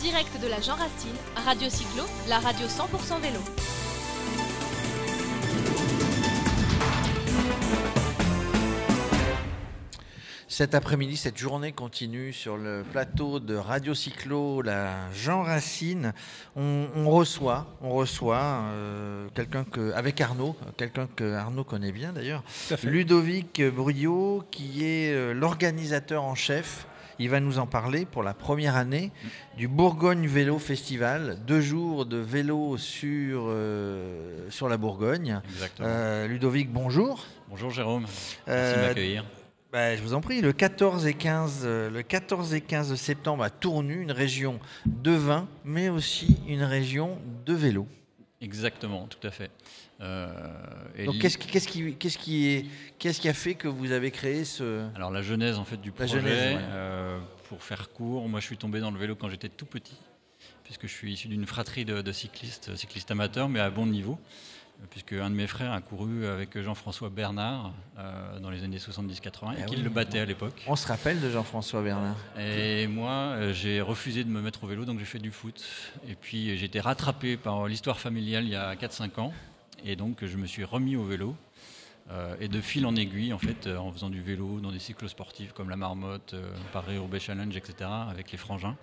direct de la Jean Racine, Radio Cyclo, la radio 100% vélo. Cet après-midi, cette journée continue sur le plateau de Radio Cyclo, la Jean Racine. On, on reçoit, on reçoit euh, quelqu'un que, avec Arnaud, quelqu'un que Arnaud connaît bien d'ailleurs. Ludovic Bruyot, qui est euh, l'organisateur en chef. Il va nous en parler pour la première année du Bourgogne Vélo Festival. Deux jours de vélo sur, euh, sur la Bourgogne. Euh, Ludovic, bonjour. Bonjour Jérôme, merci Euh, de m'accueillir. bah, je vous en prie, le 14 et 15, euh, le 14 et 15 septembre à Tournu, une région de vin, mais aussi une région de vélo. Exactement, tout à fait. Euh, Donc qu'est-ce qui, qu'est-ce qui, qu'est-ce qui, est, qu'est-ce qui a fait que vous avez créé ce... Alors la genèse en fait du La projet, genèse, ouais. euh, pour faire court, moi je suis tombé dans le vélo quand j'étais tout petit, puisque je suis issu d'une fratrie de, de cyclistes, cyclistes amateurs, mais à bon niveau, puisque un de mes frères a couru avec Jean-François Bernard euh, dans les années 70-80 et Ah qu'il oui. le battait à l'époque. On se rappelle de Jean-François Bernard. Et moi, euh, j'ai refusé de me mettre au vélo, donc j'ai fait du foot. Et puis j'ai été rattrapé par l'histoire familiale il y a 4-5 ans. Et donc je me suis remis au vélo. Euh, et de fil en aiguille, en fait, euh, en faisant du vélo dans des cycles sportifs comme la Marmotte, euh, Paris-Roubaix Challenge, etc., avec les frangins.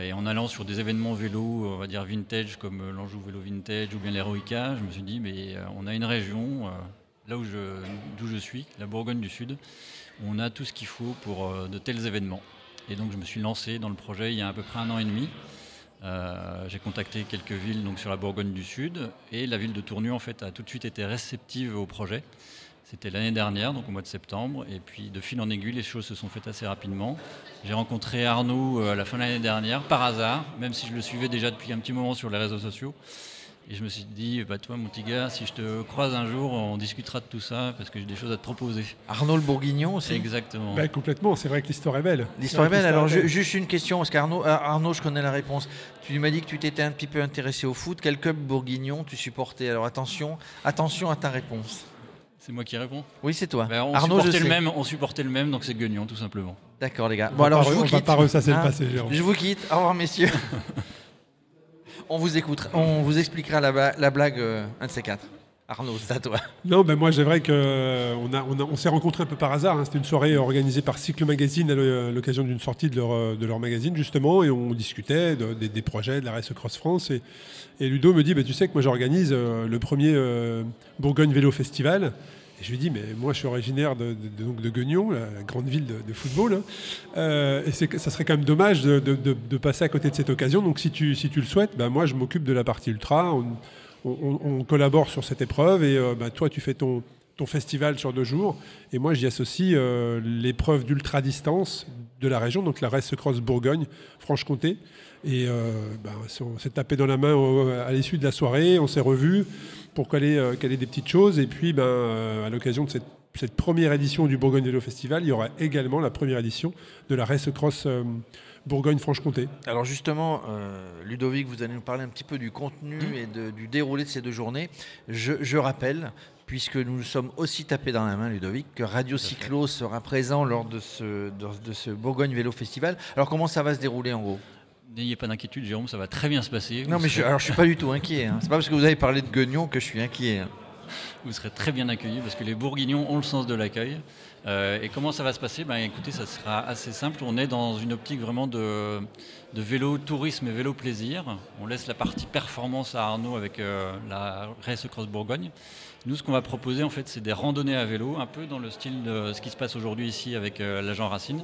Et en allant sur des événements vélo, on va dire vintage, comme l'Anjou Vélo Vintage ou bien l'Heroica, je me suis dit, mais on a une région, là où je, d'où je suis, la Bourgogne du Sud, où on a tout ce qu'il faut pour de tels événements. Et donc je me suis lancé dans le projet il y a à peu près un an et demi. Euh, j'ai contacté quelques villes donc, sur la Bourgogne du Sud et la ville de Tournu en fait a tout de suite été réceptive au projet. C'était l'année dernière, donc au mois de septembre, et puis de fil en aiguille, les choses se sont faites assez rapidement. J'ai rencontré Arnaud euh, à la fin de l'année dernière, par hasard, même si je le suivais déjà depuis un petit moment sur les réseaux sociaux. Et je me suis dit, bah, toi mon petit gars, si je te croise un jour, on discutera de tout ça, parce que j'ai des choses à te proposer. Arnaud le Bourguignon aussi Exactement. Bah, complètement, c'est vrai que l'histoire est belle. L'histoire est belle. Alors, juste une question, parce qu'Arnaud, euh, Arnaud, je connais la réponse. Tu m'as dit que tu t'étais un petit peu intéressé au foot. Quel club bourguignon tu supportais? Alors, attention, attention à ta réponse. C'est moi qui réponds? Oui, c'est toi. Ben, on, Arnaud, je supportait sais. le même, on supportait le même, donc c'est Guignon, tout simplement. D'accord, les gars. On Bon, alors, je vous quitte. ressasser le Hein passé, Jérôme. Je vous quitte. Au revoir, messieurs. on vous expliquera la, blague, euh, un de ces quatre. Arnaud, c'est à toi. Non, ben moi, c'est vrai qu'on on a- on s'est rencontrés un peu par hasard. hein. C'était une soirée organisée par Cycle Magazine à l'o- l'occasion d'une sortie de leur, euh, magazine, justement, et on discutait de- des, projets de la Race Cross France. Et, et Ludo me dit bah, Tu sais que moi, j'organise euh, le premier euh, Bourgogne Vélo Festival. Et je lui dis, mais moi je suis originaire de, de, Guignon, la, grande ville de, football. hein. Euh, et ça serait quand même dommage de, passer à côté de cette occasion. Donc si tu, le souhaites, bah, moi je m'occupe de la partie ultra. On, on- collabore sur cette épreuve et euh, bah, toi tu fais ton, ton festival sur deux jours. Et moi j'y associe euh, l'épreuve d'ultra distance de la région, donc la Race Cross Bourgogne, Franche-Comté. Et euh, bah, on s'est tapé dans la main à l'issue de la soirée, on s'est revus pour caler, euh, des petites choses. Et puis, ben, à l'occasion de cette, cette première édition du Bourgogne Vélo Festival, il y aura également la première édition de la Race Cross euh, Bourgogne-Franche-Comté. Alors justement, euh, Ludovic, vous allez nous parler un petit peu du contenu et de- du déroulé de ces deux journées. Je, je rappelle, puisque nous nous sommes aussi tapés dans la main, Ludovic, que Radio Cyclo sera présent lors de ce, de, de ce Bourgogne Vélo Festival. Alors comment ça va se dérouler en gros? N'ayez pas d'inquiétude, Jérôme, ça va très bien se passer. Non mais je, serez- alors, je suis pas du tout inquiet. Hein. C'est pas parce que vous avez parlé de Guignon que je suis inquiet. hein. Vous serez très bien accueillis parce que les Bourguignons ont le sens de l'accueil. Euh, et comment ça va se passer? Ben, Écoutez, ça sera assez simple. On est dans une optique vraiment de, vélo tourisme et vélo plaisir. On laisse la partie performance à Arnaud avec euh, la Race Cross Bourgogne. Nous, ce qu'on va proposer, en fait, c'est des randonnées à vélo, un peu dans le style de ce qui se passe aujourd'hui ici avec euh, l'agent Racine.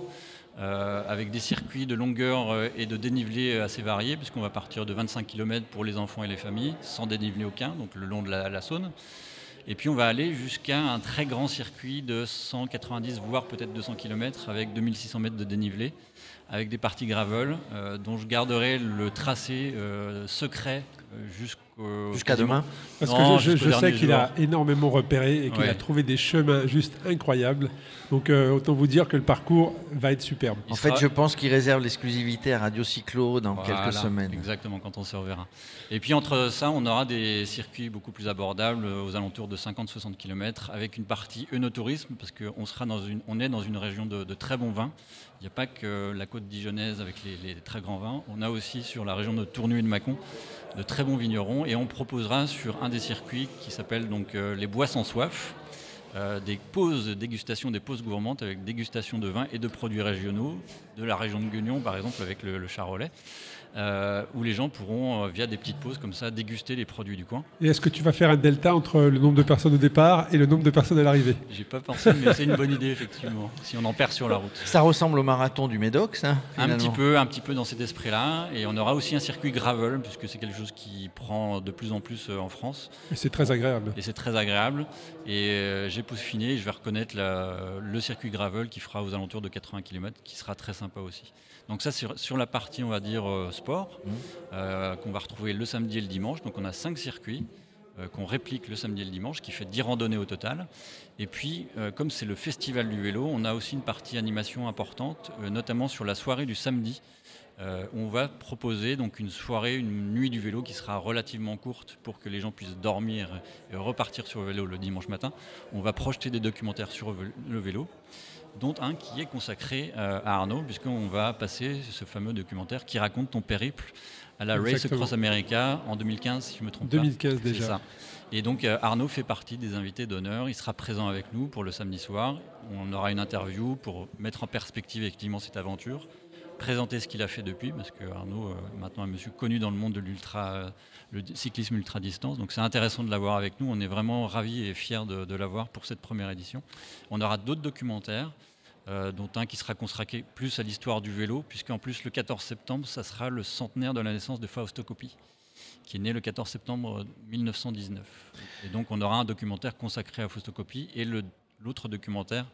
Euh, avec des circuits de longueur euh, et de dénivelé assez variés, puisqu'on va partir de 25 km pour les enfants et les familles, sans dénivelé aucun, donc le long de la, Saône. Et puis on va aller jusqu'à un très grand circuit de 190 voire peut-être 200 km avec 2600 mètres de dénivelé, avec des parties gravel, euh, dont je garderai le tracé euh, secret euh, jusqu'au. Jusqu'à demain Parce Non, que je, sais qu'il a énormément repéré et qu'il Ouais. a trouvé des chemins juste incroyables. Donc euh, autant vous dire que le parcours va être superbe. Il En fait, je pense qu'il réserve l'exclusivité à Radio Cyclo dans Voilà, quelques semaines. Exactement, quand on se reverra. Et puis entre ça, on aura des circuits beaucoup plus abordables, euh, aux alentours de 50-60 km, avec une partie œnotourisme, parce qu'on sera dans une, on est dans une région de, de très bons vins. Il n'y a pas que la côte dijonnaise avec les, les très grands vins, on a aussi sur la région de Tournu et de Mâcon de très bons vignerons, et on proposera sur un des circuits qui s'appelle donc euh, les bois sans soif. euh, des pauses dégustation, des pauses gourmandes avec dégustation de vins et de produits régionaux, de la région de Guignon par exemple avec le charolais, euh, où les gens pourront, euh, via des petites pauses comme ça, déguster les produits du coin. Et est-ce que tu vas faire un delta entre le nombre de personnes au départ et le nombre de personnes à l'arrivée? J'ai pas pensé, mais c'est une bonne idée effectivement, si on en perd sur la route. Ça ressemble au marathon du Médoc, ça Un petit peu, un petit peu dans cet esprit-là, et on aura aussi un circuit gravel puisque c'est quelque chose qui prend de plus en plus euh, en France. Et c'est très agréable. Et c'est très agréable. Et euh, j'ai peaufiné, je vais reconnaître la- le circuit gravel qui fera aux alentours de 80 km, qui sera très sympa aussi. Donc ça, sur, sur la partie, on va dire, euh, euh, qu'on va retrouver le samedi et le dimanche. Donc on a cinq circuits euh, qu'on réplique le samedi et le dimanche, qui fait 10 randonnées au total. Et puis, euh, comme c'est le festival du vélo, on a aussi une partie animation importante, notamment sur la soirée du samedi. On va proposer donc une soirée, une nuit du vélo qui sera relativement courte pour que les gens puissent dormir et repartir sur le vélo le dimanche matin. On va projeter des documentaires sur le vélo, dont un qui est consacré euh, à Arnaud, puisqu'on va passer ce fameux documentaire qui raconte ton périple à la Race. Across America en 2015, si je me trompe 2015 pas. C'est déjà. ça. Et donc euh, Arnaud fait partie des invités d'honneur. Il sera présent avec nous pour le samedi soir. On aura une interview pour mettre en perspective effectivement cette aventure, présenter ce qu'il a fait depuis, parce que Arnaud euh, maintenant est monsieur connu dans le monde de l'ultra, euh, le cyclisme ultra distance. Donc c'est intéressant de l'avoir avec nous. On est vraiment ravis et fiers de, l'avoir pour cette première édition. On aura d'autres documentaires. euh, dont un qui sera consacré plus à l'histoire du vélo, puisqu'en plus le 14 septembre, ça sera le centenaire de la naissance de Fausto Coppi, qui est né le 14 septembre 1919. Et donc on aura un documentaire consacré à Fausto Coppi, et l'autre documentaire,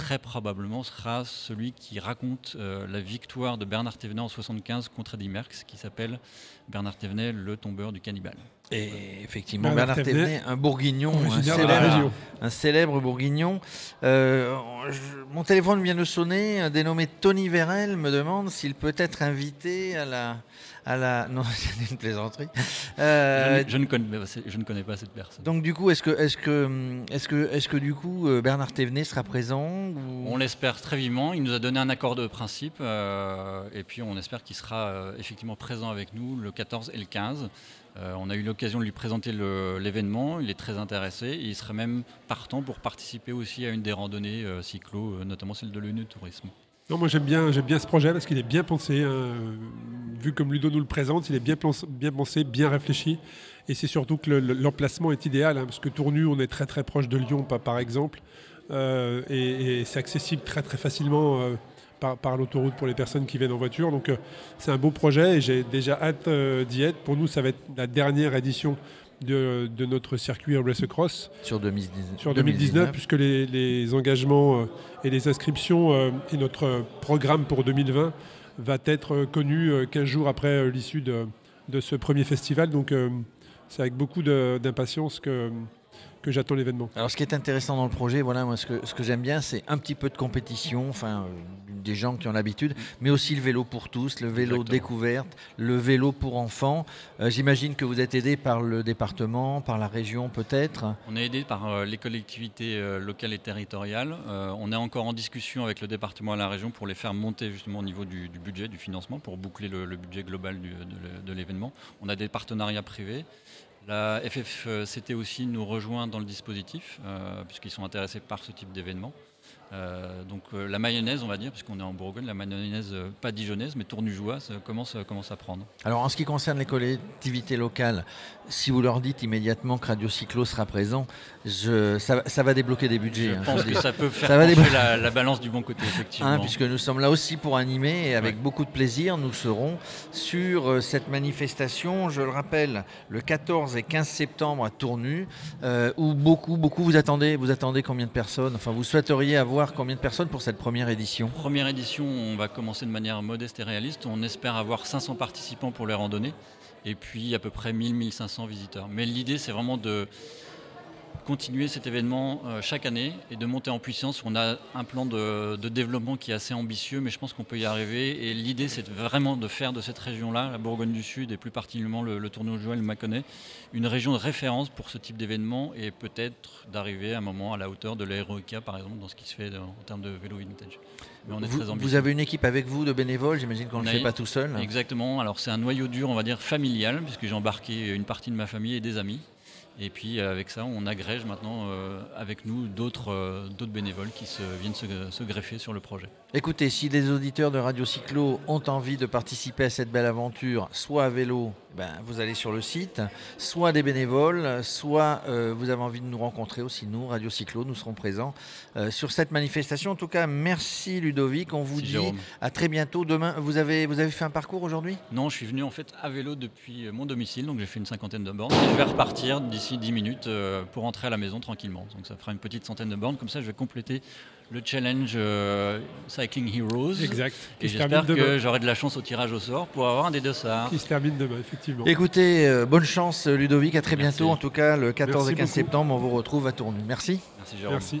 très probablement, sera celui qui raconte euh, la victoire de Bernard Thévenet en 75 contre Eddy Merckx, qui s'appelle Bernard Thévenet, le tombeur du cannibale. Et effectivement, Bernard Bernard Thévenet, un bourguignon, un célèbre, région. un célèbre bourguignon. Euh, je- mon téléphone vient de sonner. Un dénommé Tony Vérel me demande s'il peut être invité à la. À la... Non, c'est une plaisanterie. Euh, je, ne, connais, je ne connais pas cette personne. donc du coup, est-ce que, est-ce que, est-ce que, est-ce que du coup euh, Bernard Thévenet sera présent ou- On l'espère très vivement. Il nous a donné un accord de principe euh, et puis on espère qu'il sera effectivement présent avec nous le 14 et le 15. Euh, on a eu l'occasion de lui présenter l'événement. Il est très intéressé et il serait même partant pour participer aussi à une des randonnées cyclo, notamment celle de l'ONU Tourisme. Non, moi j'aime bien, j'aime bien ce projet parce qu'il est bien pensé. hein. Vu comme Ludo nous le présente, il est bien, bien pensé, bien réfléchi. Et c'est surtout que le- le- l'emplacement est idéal, hein, parce que Tournu, on est très très proche de Lyon, par exemple. Euh, et c'est accessible très très facilement euh, par, l'autoroute pour les personnes qui viennent en voiture. Donc euh, c'est un beau projet et j'ai déjà hâte d'y être. Pour nous, ça va être la dernière édition de, de notre circuit Race Across sur 2019 sur 2019, puisque les, les engagements euh, et les inscriptions euh, et notre euh, programme pour 2020 va être euh, connu euh, 15 jours après euh, l'issue de, de ce premier festival. Donc euh, c'est avec beaucoup d'impatience que, que j'attends l'événement. Alors, ce qui est intéressant dans le projet, voilà, moi, ce que, ce que j'aime bien, c'est un petit peu de compétition, enfin, euh, des gens qui ont l'habitude, mais aussi le vélo pour tous, le vélo Exactement. découverte, le vélo pour enfants. Euh, J'imagine que vous êtes aidé par le département, par la région, peut-être. On est aidé par euh, les collectivités euh, locales et territoriales. On est encore en discussion avec le département et la région pour les faire monter justement au niveau du, du budget, du financement, pour boucler le, le budget global du- de de l'événement. On a des partenariats privés. La FFCT aussi nous rejoint dans le dispositif, puisqu'ils sont intéressés par ce type d'événement. Euh, donc euh, la mayonnaise, on va dire, puisqu'on est en Bourgogne, la mayonnaise euh, pas dijonnaise, mais tournugeoise, euh, commence, commence à prendre. Alors, en ce qui concerne les collectivités locales, si vous leur dites immédiatement que Radio Cyclo sera présent, je, ça, va- ça va débloquer des budgets. Je hein, pense je que ça peut faire Ça va la, la balance du bon côté, effectivement. Hein, puisque nous sommes là aussi pour animer et avec Ouais. beaucoup de plaisir, nous serons sur cette manifestation, je le rappelle, le 14 et 15 septembre à Tournu, où beaucoup, beaucoup, vous attendez, vous attendez combien de personnes? Enfin, vous souhaiteriez avoir combien de personnes pour cette première édition Première édition, on va commencer de manière modeste et réaliste. On espère avoir 500 participants pour les randonnées. et puis à peu près 1000-1500 visiteurs. Mais l'idée, c'est vraiment de continuer cet événement euh, chaque année et de monter en puissance. On a un plan de, développement qui est assez ambitieux, mais je pense qu'on peut y arriver. Et l'idée, c'est vraiment de faire de cette région-là, la Bourgogne du Sud et plus particulièrement le, le tournoi Joël Mâconnais, une région de référence pour ce type d'événement et peut-être d'arriver à un moment à la hauteur de l'Aeroica, par exemple, dans ce qui se fait en termes de vélo vintage. Mais on est vous, très vous, avez une équipe avec vous de bénévoles, j'imagine qu'on ne le fait pas tout seul. Exactement, alors c'est un noyau dur, on va dire, familial, puisque j'ai embarqué une partie de ma famille et des amis. Et puis avec ça, on agrège maintenant euh, avec nous d'autres euh, bénévoles qui se, viennent se, greffer sur le projet. Écoutez, si les auditeurs de Radio Cyclo ont envie de participer à cette belle aventure, soit à vélo, ben, vous allez sur le site, soit des bénévoles, soit euh, vous avez envie de nous rencontrer aussi, nous, Radio Cyclo, nous serons présents sur cette manifestation. En tout cas, merci Ludovic, on vous dit à très bientôt. Demain, vous avez, vous avez fait un parcours aujourd'hui? Non, je suis venu en fait à vélo depuis mon domicile, donc j'ai fait une cinquantaine de bornes. Et je vais repartir d'ici 10 minutes euh, pour rentrer à la maison tranquillement. Donc ça fera une petite centaine de bornes. Comme ça, je vais compléter le challenge euh, Cycling Heroes. Exact. Et j'espère que j'aurai de la chance au tirage au sort pour avoir un des deux Qui se termine demain, effectivement. Écoutez, euh, bonne chance Ludovic, à très bientôt. En tout cas, le 14 et 15 septembre, on vous retrouve à Tournu. Merci. Merci Jérôme. Merci.